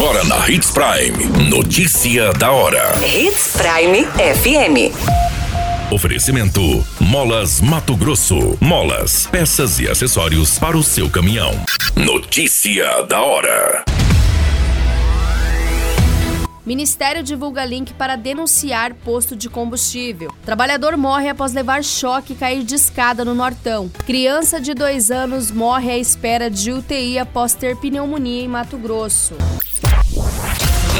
Agora na Hits Prime. Notícia da hora. Hits Prime FM. Oferecimento: Molas Mato Grosso. Molas, peças e acessórios para o seu caminhão. Notícia da hora. Ministério divulga link para denunciar posto de combustível. Trabalhador morre após levar choque e cair de escada no Nortão. Criança de dois anos morre à espera de UTI após ter pneumonia em Mato Grosso.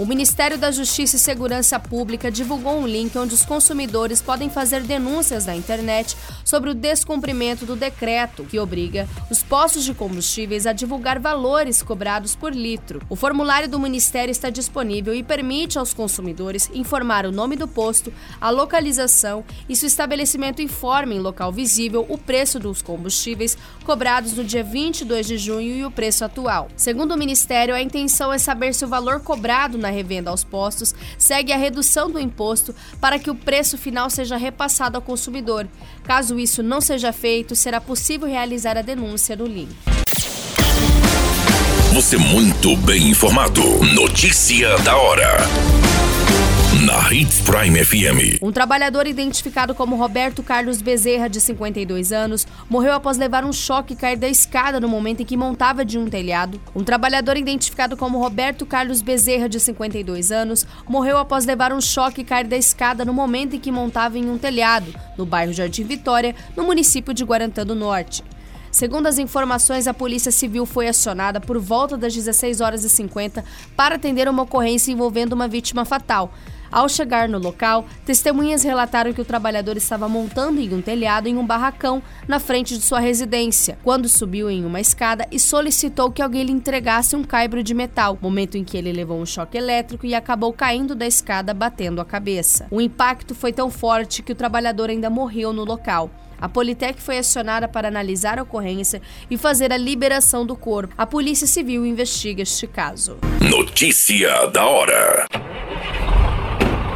O Ministério da Justiça e Segurança Pública divulgou um link onde os consumidores podem fazer denúncias na internet sobre o descumprimento do decreto que obriga os postos de combustíveis a divulgar valores cobrados por litro. O formulário do Ministério está disponível e permite aos consumidores informar o nome do posto, a localização e se o estabelecimento informa em local visível o preço dos combustíveis cobrados no dia 22 de junho e o preço atual. Segundo o Ministério, a intenção é saber se o valor cobrado na revenda aos postos segue a redução do imposto para que o preço final seja repassado ao consumidor. Caso isso não seja feito, será possível realizar a denúncia no link. Você muito bem informado. Notícia da hora na Hits Prime FM. Um trabalhador identificado como Roberto Carlos Bezerra, de 52 anos, morreu após levar um choque e cair da escada no momento em que montava de um telhado. Um trabalhador identificado como Roberto Carlos Bezerra, de 52 anos, morreu após levar um choque e cair da escada no momento em que montava em um telhado, no bairro Jardim Vitória, no município de Guarantã do Norte. Segundo as informações, a Polícia Civil foi acionada por volta das 16 horas e 50 para atender uma ocorrência envolvendo uma vítima fatal. Ao chegar no local, testemunhas relataram que o trabalhador estava montando em um telhado em um barracão na frente de sua residência, quando subiu em uma escada e solicitou que alguém lhe entregasse um caibro de metal, momento em que ele levou um choque elétrico e acabou caindo da escada batendo a cabeça. O impacto foi tão forte que o trabalhador ainda morreu no local. A Politec foi acionada para analisar a ocorrência e fazer a liberação do corpo. A Polícia Civil investiga este caso. Notícia da hora.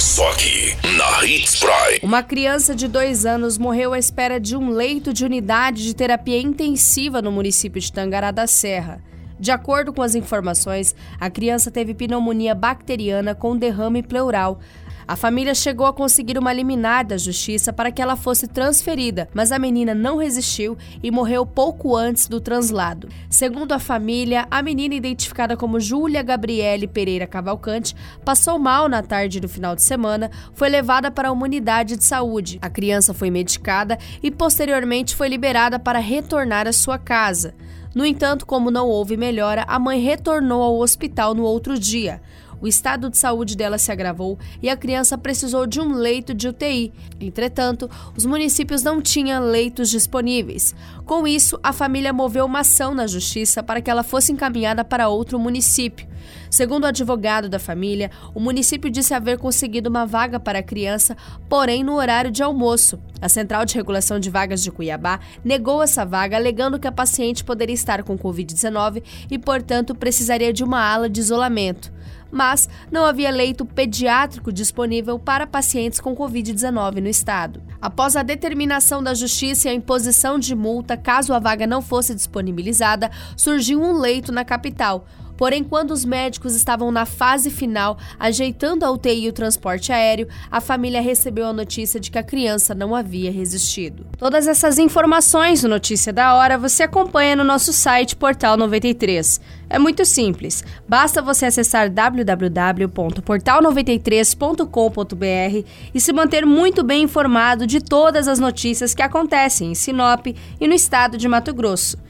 Só aqui, na Hits Prime. Uma criança de dois anos morreu à espera de um leito de unidade de terapia intensiva no município de Tangará da Serra. De acordo com as informações, a criança teve pneumonia bacteriana com derrame pleural. A família chegou a conseguir uma liminar da justiça para que ela fosse transferida, mas a menina não resistiu e morreu pouco antes do translado. Segundo a família, a menina, identificada como Júlia Gabriele Pereira Cavalcante, passou mal na tarde do final de semana, foi levada para uma unidade de saúde. A criança foi medicada e posteriormente foi liberada para retornar à sua casa. No entanto, como não houve melhora, a mãe retornou ao hospital no outro dia. O estado de saúde dela se agravou e a criança precisou de um leito de UTI. Entretanto, os municípios não tinham leitos disponíveis. Com isso, a família moveu uma ação na justiça para que ela fosse encaminhada para outro município. Segundo o advogado da família, o município disse haver conseguido uma vaga para a criança, porém no horário de almoço. A Central de Regulação de Vagas de Cuiabá negou essa vaga, alegando que a paciente poderia estar com Covid-19 e, portanto, precisaria de uma ala de isolamento mas não havia leito pediátrico disponível para pacientes com Covid-19 no estado. Após a determinação da Justiça e a imposição de multa caso a vaga não fosse disponibilizada, surgiu um leito na capital. Porém, quando os médicos estavam na fase final, ajeitando a UTI e o transporte aéreo, a família recebeu a notícia de que a criança não havia resistido. Todas essas informações no Notícia da Hora você acompanha no nosso site Portal 93. É muito simples, basta você acessar www.portal93.com.br e se manter muito bem informado de todas as notícias que acontecem em Sinop e no estado de Mato Grosso